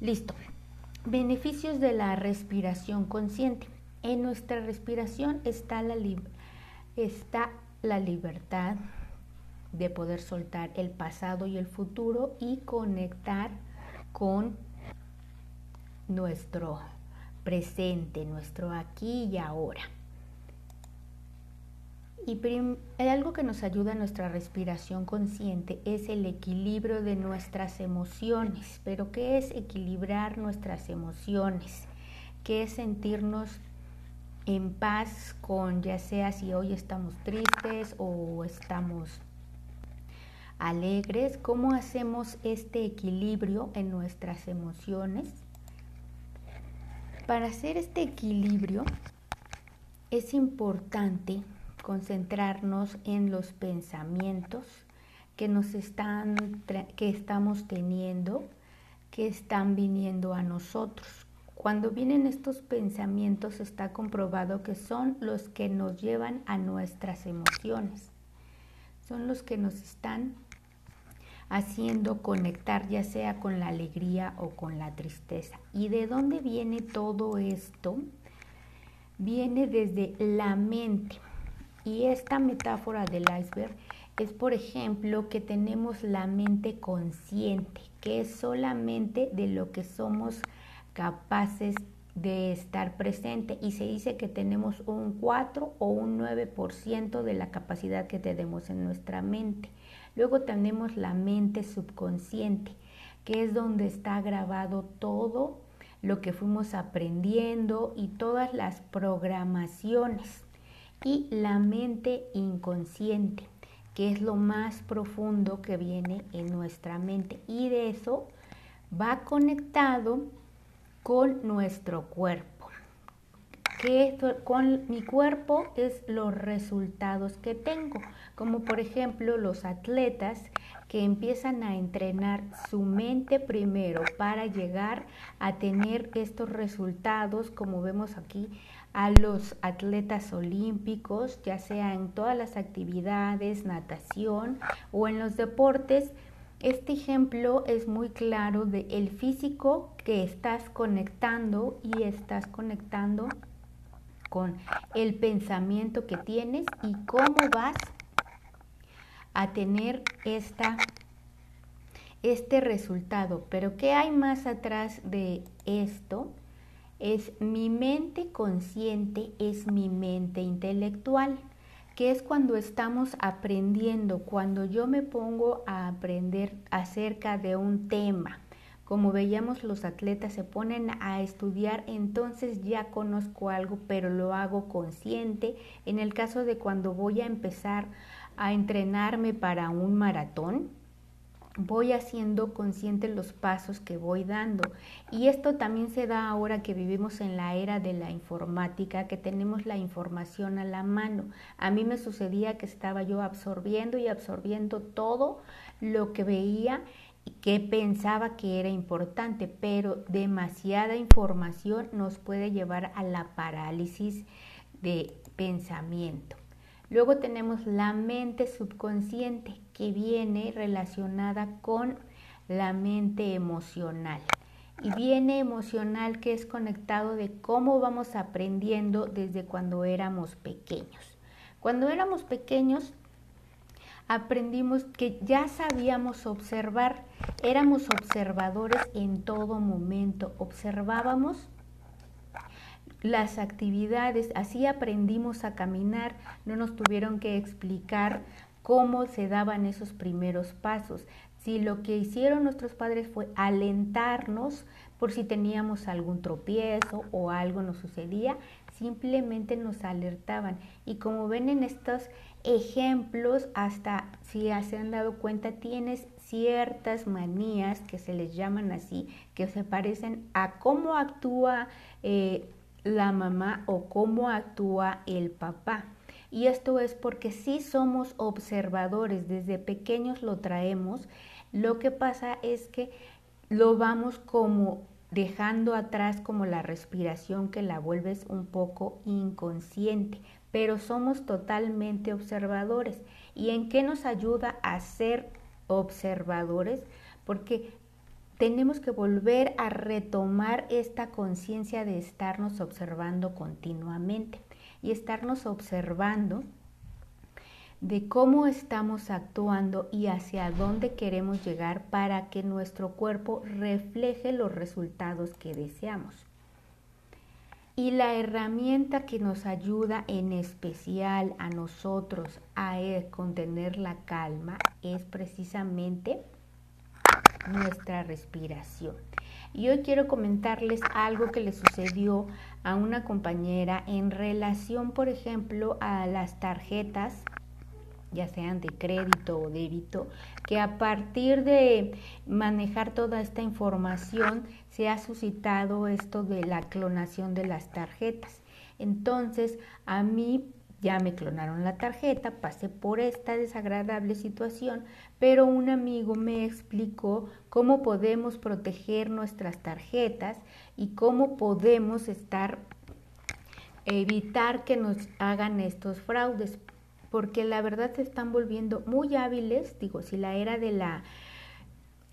Listo. Beneficios de la respiración consciente. En nuestra respiración está la, está la libertad de poder soltar el pasado y el futuro y conectar con nuestro presente, nuestro aquí y ahora. Y algo que nos ayuda a nuestra respiración consciente es el equilibrio de nuestras emociones. Pero ¿qué es equilibrar nuestras emociones? ¿Qué es sentirnos en paz con ya sea si hoy estamos tristes o estamos alegres? ¿Cómo hacemos este equilibrio en nuestras emociones? Para hacer este equilibrio es importante concentrarnos en los pensamientos que nos están que estamos teniendo, que están viniendo a nosotros. Cuando vienen estos pensamientos está comprobado que son los que nos llevan a nuestras emociones. Son los que nos están haciendo conectar ya sea con la alegría o con la tristeza. ¿Y de dónde viene todo esto? Viene desde la mente. Y esta metáfora del iceberg es, por ejemplo, que tenemos la mente consciente, que es solamente de lo que somos capaces de estar presente y se dice que tenemos un 4 o un 9% de la capacidad que tenemos en nuestra mente. Luego tenemos la mente subconsciente, que es donde está grabado todo lo que fuimos aprendiendo y todas las programaciones y la mente inconsciente, que es lo más profundo que viene en nuestra mente y de eso va conectado con nuestro cuerpo. Que con mi cuerpo es los resultados que tengo, como por ejemplo los atletas que empiezan a entrenar su mente primero para llegar a tener estos resultados, como vemos aquí, a los atletas olímpicos, ya sea en todas las actividades, natación o en los deportes. Este ejemplo es muy claro de el físico que estás conectando y estás conectando con el pensamiento que tienes y cómo vas a tener esta, este resultado. Pero ¿qué hay más atrás de esto? Es mi mente consciente, es mi mente intelectual, que es cuando estamos aprendiendo, cuando yo me pongo a aprender acerca de un tema. Como veíamos, los atletas se ponen a estudiar, entonces ya conozco algo, pero lo hago consciente. En el caso de cuando voy a empezar a entrenarme para un maratón, voy haciendo consciente los pasos que voy dando. Y esto también se da ahora que vivimos en la era de la informática, que tenemos la información a la mano. A mí me sucedía que estaba yo absorbiendo y absorbiendo todo lo que veía y que pensaba que era importante, pero demasiada información nos puede llevar a la parálisis de pensamiento. Luego tenemos la mente subconsciente que viene relacionada con la mente emocional. Y viene emocional que es conectado de cómo vamos aprendiendo desde cuando éramos pequeños. Cuando éramos pequeños aprendimos que ya sabíamos observar, éramos observadores en todo momento, observábamos las actividades, así aprendimos a caminar, no nos tuvieron que explicar cómo se daban esos primeros pasos. Si lo que hicieron nuestros padres fue alentarnos por si teníamos algún tropiezo o algo nos sucedía, simplemente nos alertaban. Y como ven en estos ejemplos, hasta si se han dado cuenta, tienes ciertas manías que se les llaman así, que se parecen a cómo actúa eh, la mamá o cómo actúa el papá. Y esto es porque si somos observadores, desde pequeños lo traemos, lo que pasa es que lo vamos como dejando atrás como la respiración que la vuelves un poco inconsciente, pero somos totalmente observadores. ¿Y en qué nos ayuda a ser observadores? Porque tenemos que volver a retomar esta conciencia de estarnos observando continuamente y estarnos observando de cómo estamos actuando y hacia dónde queremos llegar para que nuestro cuerpo refleje los resultados que deseamos. Y la herramienta que nos ayuda en especial a nosotros a e, contener la calma es precisamente nuestra respiración. Y hoy quiero comentarles algo que le sucedió a una compañera en relación, por ejemplo, a las tarjetas ya sean de crédito o débito, que a partir de manejar toda esta información se ha suscitado esto de la clonación de las tarjetas. Entonces, a mí ya me clonaron la tarjeta, pasé por esta desagradable situación, pero un amigo me explicó cómo podemos proteger nuestras tarjetas y cómo podemos estar evitar que nos hagan estos fraudes, porque la verdad se están volviendo muy hábiles, digo, si la era de la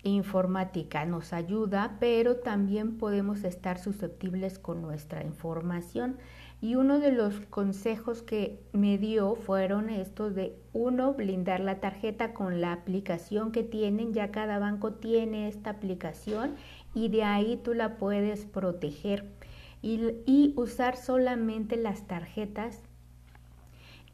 informática nos ayuda, pero también podemos estar susceptibles con nuestra información. Y uno de los consejos que me dio fueron estos de, uno, blindar la tarjeta con la aplicación que tienen, ya cada banco tiene esta aplicación y de ahí tú la puedes proteger. Y, usar solamente las tarjetas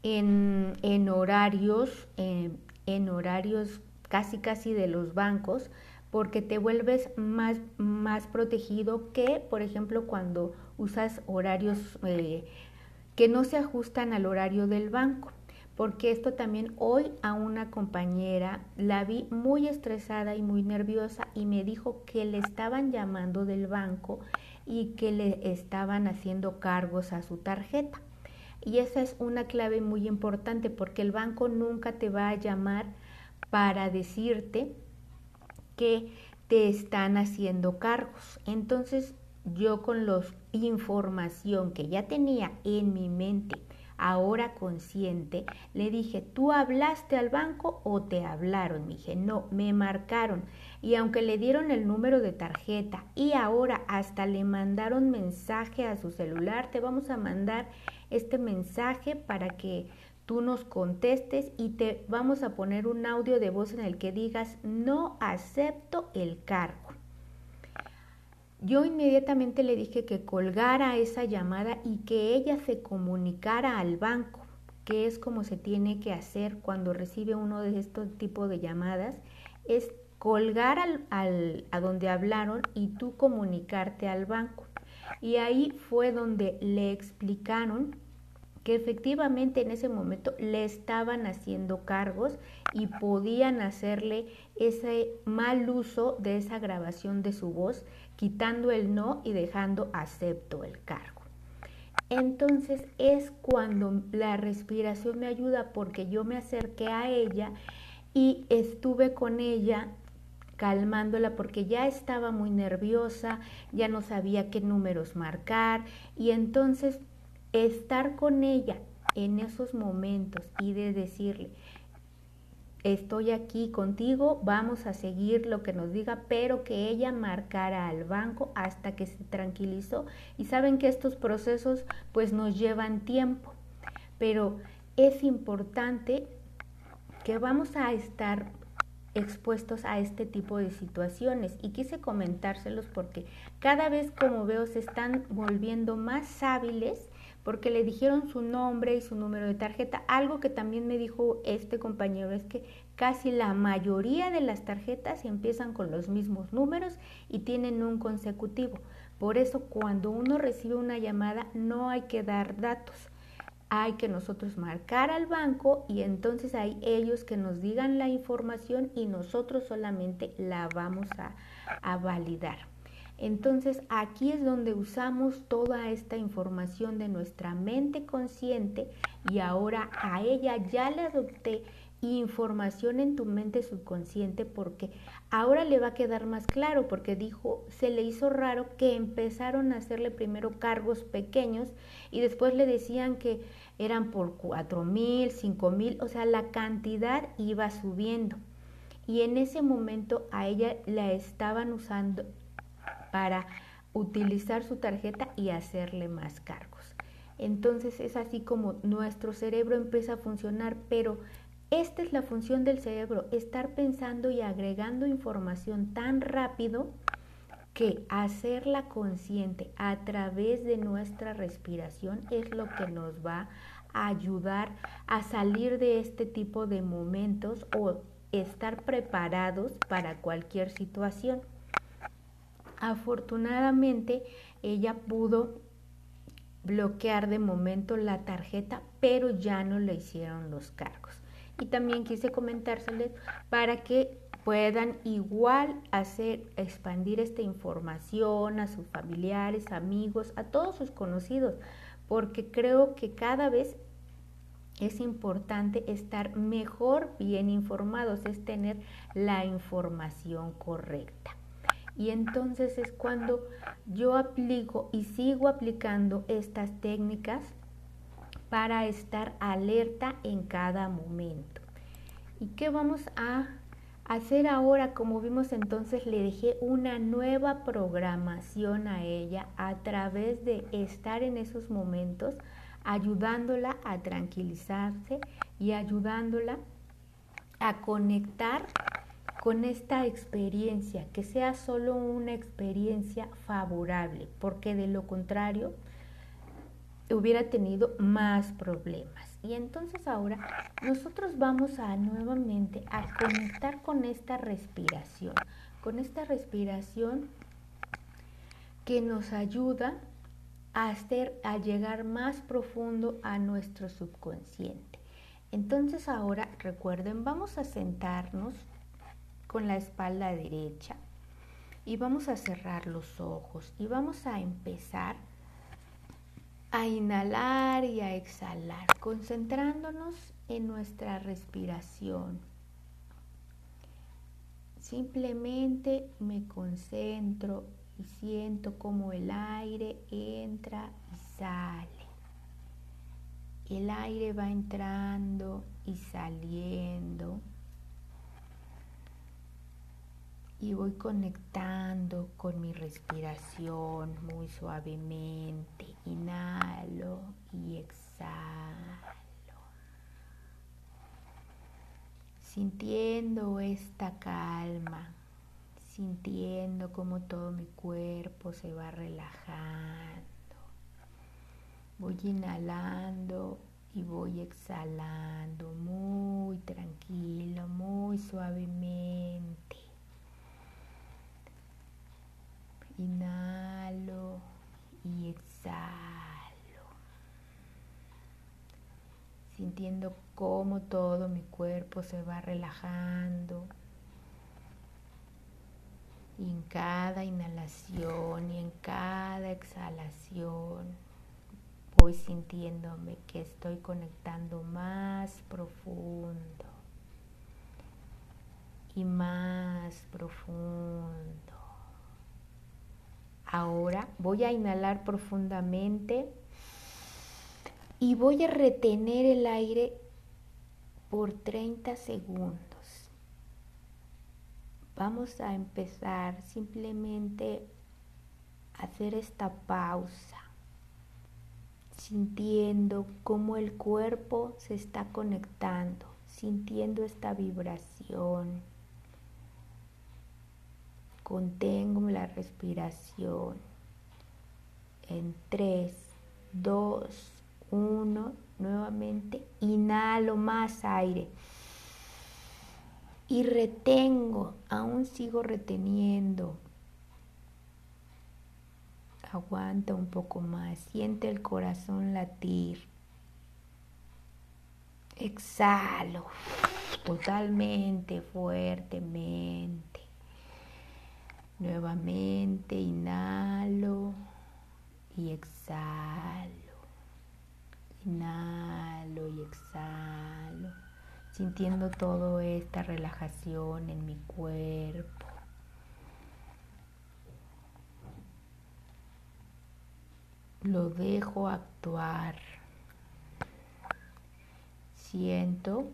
en, en horarios, eh, en horarios casi casi de los bancos, porque te vuelves más, más protegido que, por ejemplo, cuando usas horarios eh, que no se ajustan al horario del banco. Porque esto también hoy a una compañera la vi muy estresada y muy nerviosa y me dijo que le estaban llamando del banco y que le estaban haciendo cargos a su tarjeta. Y esa es una clave muy importante porque el banco nunca te va a llamar para decirte que te están haciendo cargos. Entonces yo con la información que ya tenía en mi mente, ahora consciente, le dije, ¿tú hablaste al banco o te hablaron? Me dije, no, me marcaron. Y aunque le dieron el número de tarjeta y ahora hasta le mandaron mensaje a su celular, te vamos a mandar este mensaje para que tú nos contestes y te vamos a poner un audio de voz en el que digas no acepto el cargo. Yo inmediatamente le dije que colgara esa llamada y que ella se comunicara al banco, que es como se tiene que hacer cuando recibe uno de estos tipos de llamadas, es colgar al, a donde hablaron y tú comunicarte al banco. Y ahí fue donde le explicaron que efectivamente en ese momento le estaban haciendo cargos y podían hacerle ese mal uso de esa grabación de su voz, quitando el no y dejando acepto el cargo. Entonces es cuando la respiración me ayuda porque yo me acerqué a ella y estuve con ella calmándola porque ya estaba muy nerviosa, ya no sabía qué números marcar y entonces estar con ella en esos momentos y de decirle, estoy aquí contigo, vamos a seguir lo que nos diga, pero que ella marcara al banco hasta que se tranquilizó. Y saben que estos procesos pues nos llevan tiempo, pero es importante que vamos a estar expuestos a este tipo de situaciones y quise comentárselos porque cada vez como veo se están volviendo más hábiles porque le dijeron su nombre y su número de tarjeta. Algo que también me dijo este compañero es que casi la mayoría de las tarjetas empiezan con los mismos números y tienen un consecutivo. Por eso cuando uno recibe una llamada no hay que dar datos. Hay que nosotros marcar al banco y entonces hay ellos que nos digan la información y nosotros solamente la vamos a, a validar. Entonces aquí es donde usamos toda esta información de nuestra mente consciente y ahora a ella ya le adopté información en tu mente subconsciente porque ahora le va a quedar más claro porque dijo, se le hizo raro que empezaron a hacerle primero cargos pequeños y después le decían que eran por cuatro mil, cinco mil, o sea, la cantidad iba subiendo. y en ese momento a ella la estaban usando para utilizar su tarjeta y hacerle más cargos. Entonces es así como nuestro cerebro empieza a funcionar, pero esta es la función del cerebro, estar pensando y agregando información tan rápido que hacerla consciente a través de nuestra respiración es lo que nos va a ayudar a salir de este tipo de momentos o estar preparados para cualquier situación. Afortunadamente, ella pudo bloquear de momento la tarjeta, pero ya no le hicieron los cargos. Y también quise comentárseles para que puedan igual hacer expandir esta información a sus familiares, amigos, a todos sus conocidos, porque creo que cada vez es importante estar mejor bien informados, es tener la información correcta. Y entonces es cuando yo aplico y sigo aplicando estas técnicas para estar alerta en cada momento. ¿Y qué vamos a hacer ahora? Como vimos entonces, le dejé una nueva programación a ella a través de estar en esos momentos ayudándola a tranquilizarse y ayudándola a conectar con esta experiencia, que sea solo una experiencia favorable, porque de lo contrario hubiera tenido más problemas. Y entonces ahora nosotros vamos a nuevamente a conectar con esta respiración, con esta respiración que nos ayuda a, a llegar más profundo a nuestro subconsciente. Entonces ahora recuerden, vamos a sentarnos con la espalda derecha y vamos a cerrar los ojos y vamos a empezar a inhalar y a exhalar, concentrándonos en nuestra respiración. Simplemente me concentro y siento como el aire entra y sale. El aire va entrando y saliendo. Y voy conectando con mi respiración muy suavemente. Inhalo y exhalo. Sintiendo esta calma sintiendo como todo mi cuerpo se va relajando. Voy inhalando y voy exhalando muy tranquilo, muy suavemente. Inhalo y exhalo. Sintiendo cómo todo mi cuerpo se va relajando y en cada inhalación y en cada exhalación voy sintiéndome que estoy conectando más profundo y más profundo. Ahora voy a inhalar profundamente y voy a retener el aire por 30 segundos. Vamos a empezar simplemente a hacer esta pausa, sintiendo cómo el cuerpo se está conectando, sintiendo esta vibración. Contengo la respiración en 3, 2, 1, nuevamente inhalo más aire y retengo, aún sigo reteniendo. Aguanta un poco más, siente el corazón latir. Exhalo totalmente, fuertemente. Nuevamente inhalo y exhalo. Inhalo y exhalo sintiendo toda esta relajación en mi cuerpo. Lo dejo actuar. Siento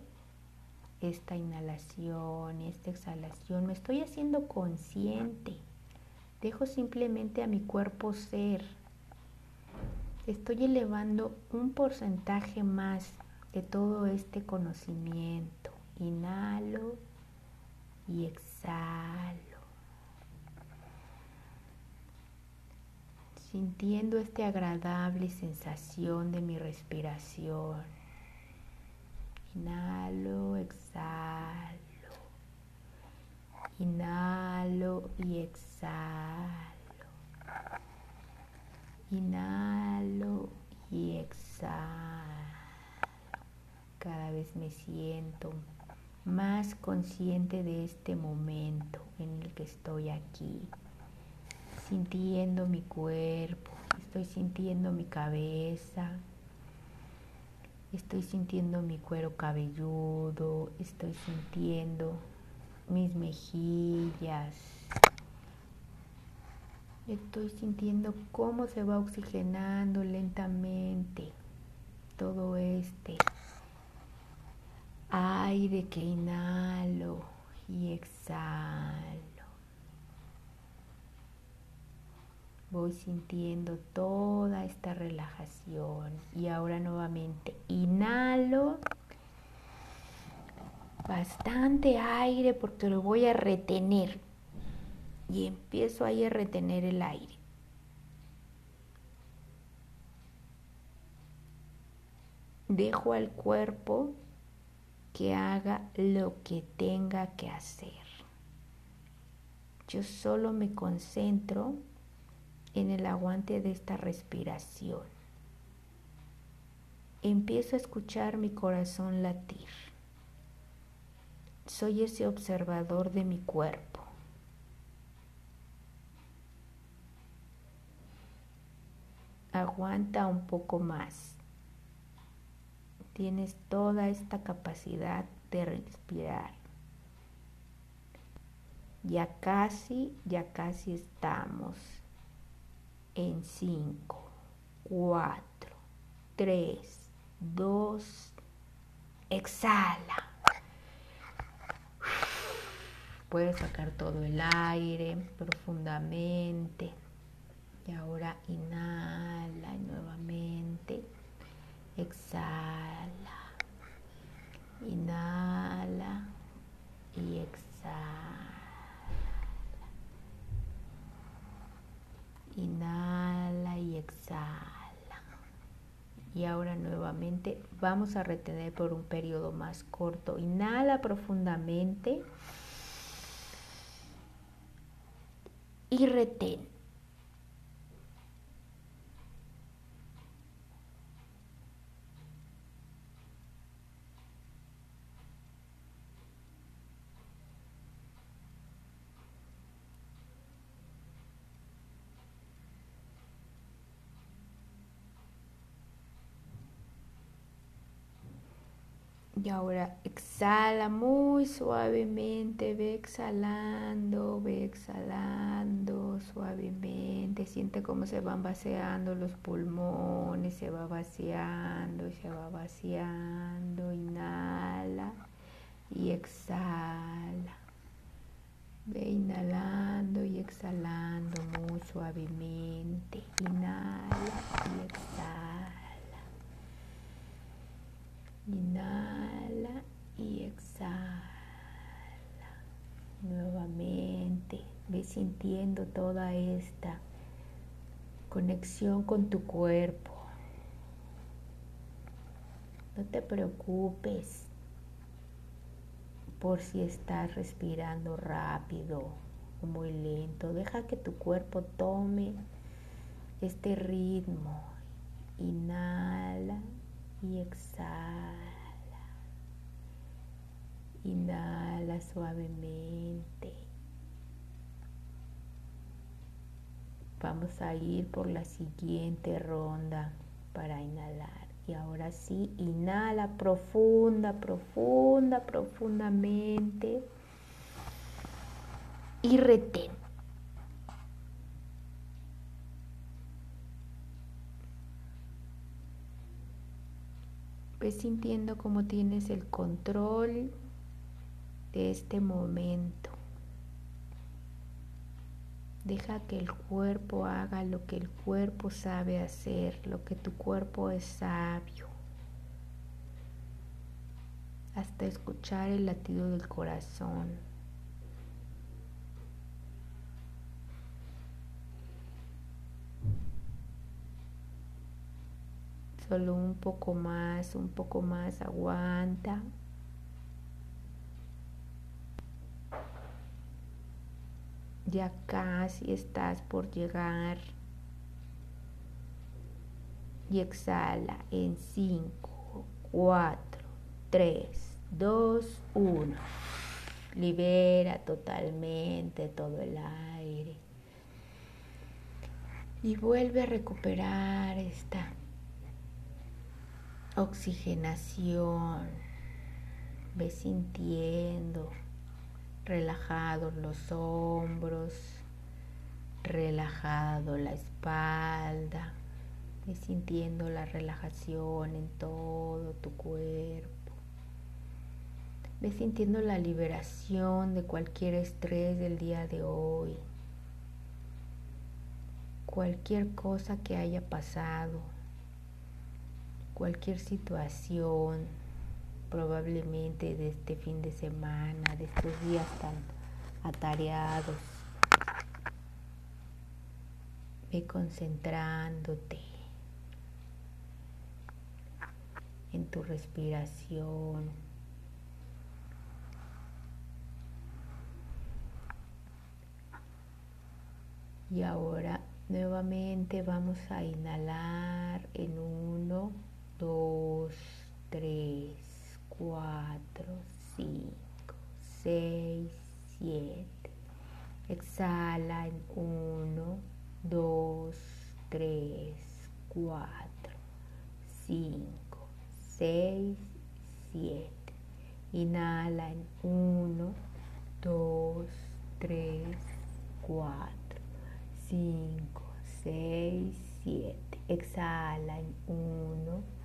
esta inhalación esta exhalación. Me estoy haciendo consciente. Dejo simplemente a mi cuerpo ser. Estoy elevando un porcentaje más de todo este conocimiento. Inhalo y exhalo. Sintiendo esta agradable sensación de mi respiración. Inhalo, exhalo. Inhalo y exhalo. Inhalo y exhalo. Cada vez me siento más consciente de este momento en el que estoy aquí, sintiendo mi cuerpo, estoy sintiendo mi cabeza, estoy sintiendo mi cuero cabelludo, estoy sintiendo mis mejillas, estoy sintiendo cómo se va oxigenando lentamente todo este aire que inhalo y exhalo. Voy sintiendo toda esta relajación y ahora nuevamente inhalo bastante aire porque lo voy a retener y empiezo ahí a retener el aire. Dejo al cuerpo que haga lo que tenga que hacer. Yo solo me concentro en el aguante de esta respiración. Empiezo a escuchar mi corazón latir. Soy ese observador de mi cuerpo. Aguanta un poco más tienes toda esta capacidad de respirar. Ya casi, ya casi estamos en 5, 4, 3, 2, exhala. Puedes sacar todo el aire profundamente. Y ahora inhala nuevamente. Exhala. Inhala y exhala. Inhala y exhala. Y ahora nuevamente vamos a retener por un periodo más corto. Inhala profundamente y retén. Y ahora exhala muy suavemente, ve exhalando, ve exhalando suavemente. Siente cómo se van vaciando los pulmones, se va vaciando se va vaciando. Inhala y exhala. Ve inhalando y exhalando muy suavemente. Inhala y exhala. Inhala y exhala. Nuevamente, ve sintiendo toda esta conexión con tu cuerpo. No te preocupes por si estás respirando rápido o muy lento. Deja que tu cuerpo tome este ritmo. Inhala y exhala. Inhala suavemente. Vamos a ir por la siguiente ronda para inhalar. Y ahora sí, inhala profunda, profunda, profundamente. Y retén. Ves sintiendo cómo tienes el control de este momento. Deja que el cuerpo haga lo que el cuerpo sabe hacer, lo que tu cuerpo es sabio. Hasta escuchar el latido del corazón. Solo un poco más, un poco más, aguanta. Ya casi estás por llegar. Y exhala en 5, 4, 3, 2, 1. Libera totalmente todo el aire. Y vuelve a recuperar esta oxigenación. Ve sintiendo relajados los hombros, relajado la espalda, y sintiendo la relajación en todo tu cuerpo. Ve sintiendo la liberación de cualquier estrés del día de hoy, cualquier cosa que haya pasado, cualquier situación probablemente de este fin de semana, de estos días tan atareados. Ve concentrándote en tu respiración. Y ahora nuevamente vamos a inhalar en uno, dos, tres. 4, 5, 6, 7. Exhala en 1, 2, 3, 4, 5, 6, 7. Inhala en 1, 2, 3, 4, 5, 6, 7. Exhala en 1,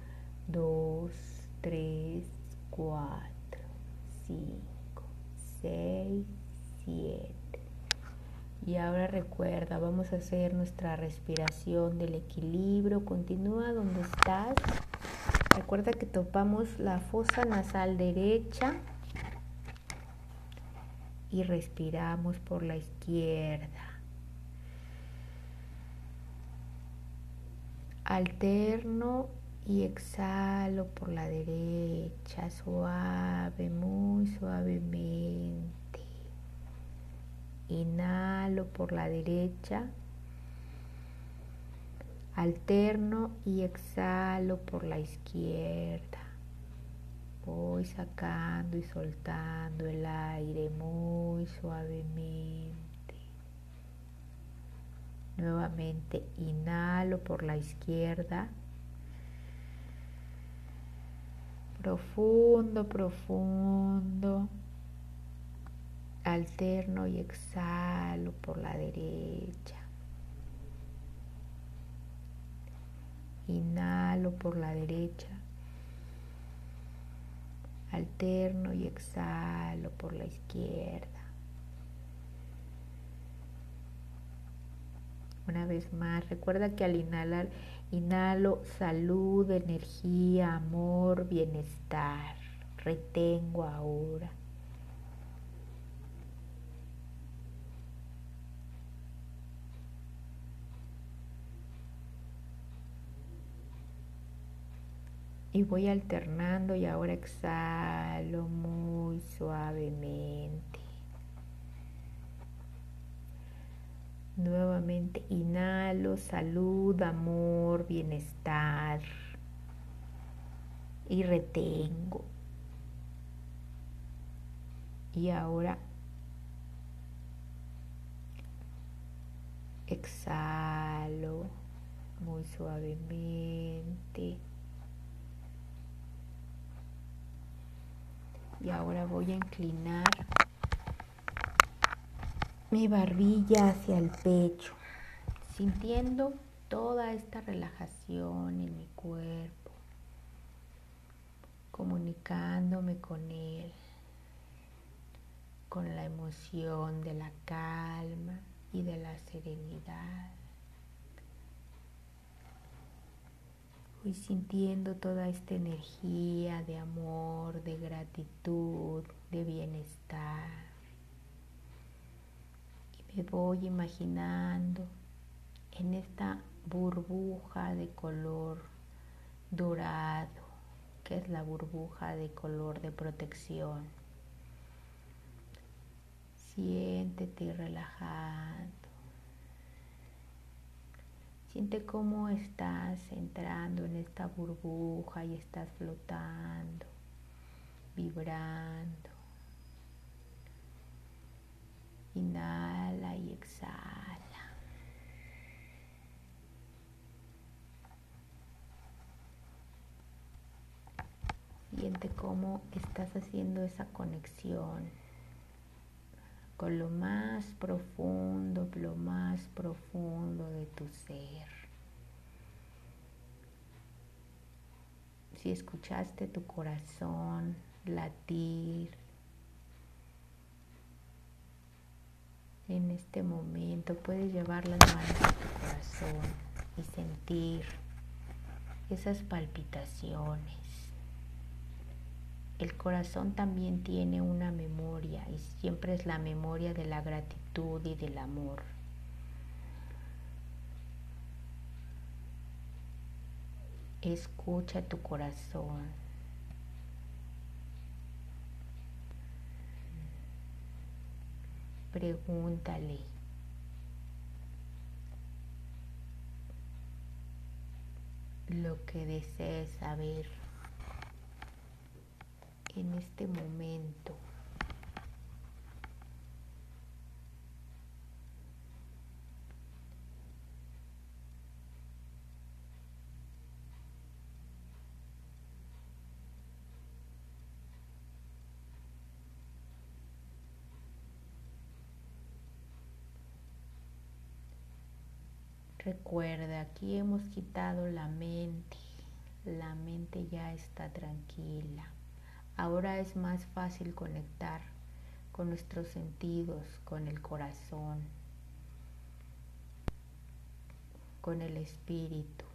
2, 3, 4, 5, 6, 7. Y ahora recuerda, vamos a hacer nuestra respiración del equilibrio. Continúa donde estás. Recuerda que topamos la fosa nasal derecha y respiramos por la izquierda. Alterno y exhalo por la derecha, suave, muy suavemente. Inhalo por la derecha, alterno y exhalo por la izquierda. Voy sacando y soltando el aire muy suavemente. Nuevamente inhalo por la izquierda profundo, profundo. Alterno y exhalo por la derecha. Inhalo por la derecha. Alterno y exhalo por la izquierda. Una vez más, recuerda que al inhalar Inhalo salud, energía, amor, bienestar. Retengo ahora. Y voy alternando y ahora exhalo muy suavemente. Nuevamente inhalo salud, amor, bienestar y retengo. Y ahora exhalo muy suavemente. Y ahora voy a inclinar mi barbilla hacia el pecho, sintiendo toda esta relajación en mi cuerpo, comunicándome con él. con la emoción de la calma y de la serenidad. Voy sintiendo toda esta energía de amor, de gratitud, de bienestar. Me voy imaginando en esta burbuja de color dorado, que es la burbuja de color de protección. Siéntete relajado. Siente cómo estás entrando en esta burbuja y estás flotando, vibrando. Inhala y exhala. Siente cómo estás haciendo esa conexión con lo más profundo, lo más profundo de tu ser. Si escuchaste tu corazón latir en este momento, puedes llevar las manos a tu corazón y sentir esas palpitaciones. El corazón también tiene una memoria y siempre es la memoria de la gratitud y del amor. Escucha tu corazón. Pregúntale. Lo que desees saber en este momento. Recuerda, aquí hemos quitado la mente. La mente ya está tranquila. Ahora es más fácil conectar con nuestros sentidos, con el corazón, con el espíritu.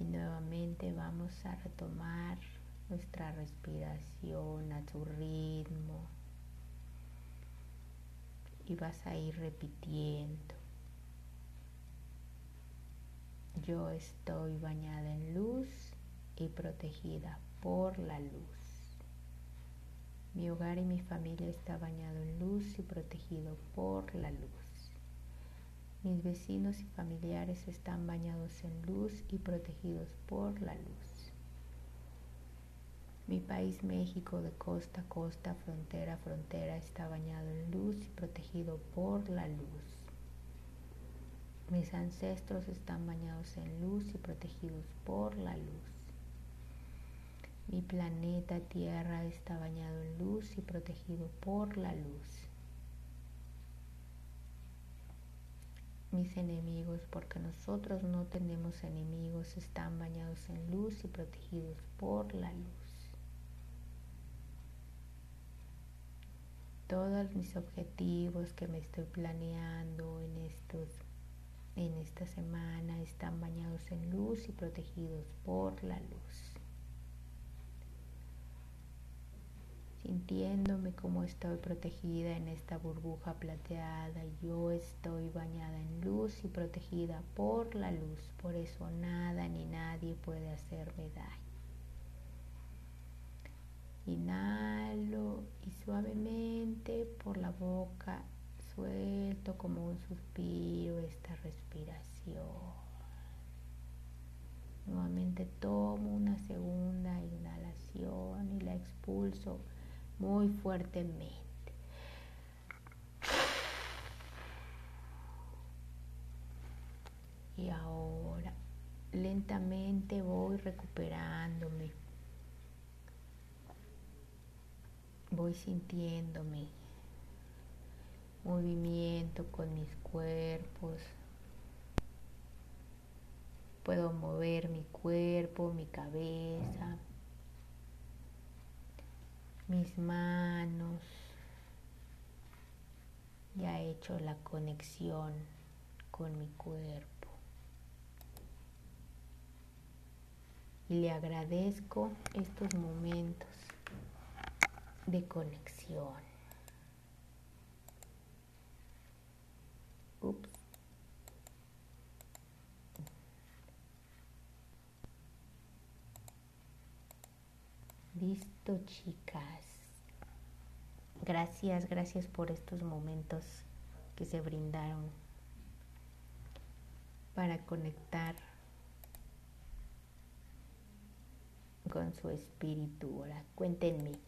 Y nuevamente vamos a retomar nuestra respiración a su ritmo y vas a ir repitiendo. Yo estoy bañada en luz y protegida por la luz. Mi hogar y mi familia está bañado en luz y protegido por la luz. Mis vecinos y familiares están bañados en luz y protegidos por la luz. Mi país México de costa a costa, frontera a frontera está bañado en luz y protegido por la luz. Mis ancestros están bañados en luz y protegidos por la luz. Mi planeta Tierra está bañado en luz y protegido por la luz. Mis enemigos, porque nosotros no tenemos enemigos, están bañados en luz y protegidos por la luz. Todos mis objetivos que me estoy planeando en estos en esta semana están bañados en luz y protegidos por la luz. Sintiéndome como estoy protegida en esta burbuja plateada, yo estoy bañada en luz y protegida por la luz, por eso nada ni nadie puede hacerme daño. Inhalo y suavemente por la boca suelto como un suspiro esta respiración. Nuevamente tomo una segunda inhalación y la expulso muy fuertemente. Y ahora lentamente voy recuperándome voy sintiéndome movimiento con mis cuerpos Puedo mover mi cuerpo, mi cabeza, mis manos. Ya he hecho la conexión con mi cuerpo. Y le agradezco estos momentos de conexión. Ups. Listo, chicas. Gracias, gracias por estos momentos que se brindaron para conectar con su espíritu. Ahora, cuéntenme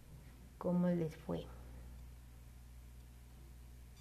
cómo les fue.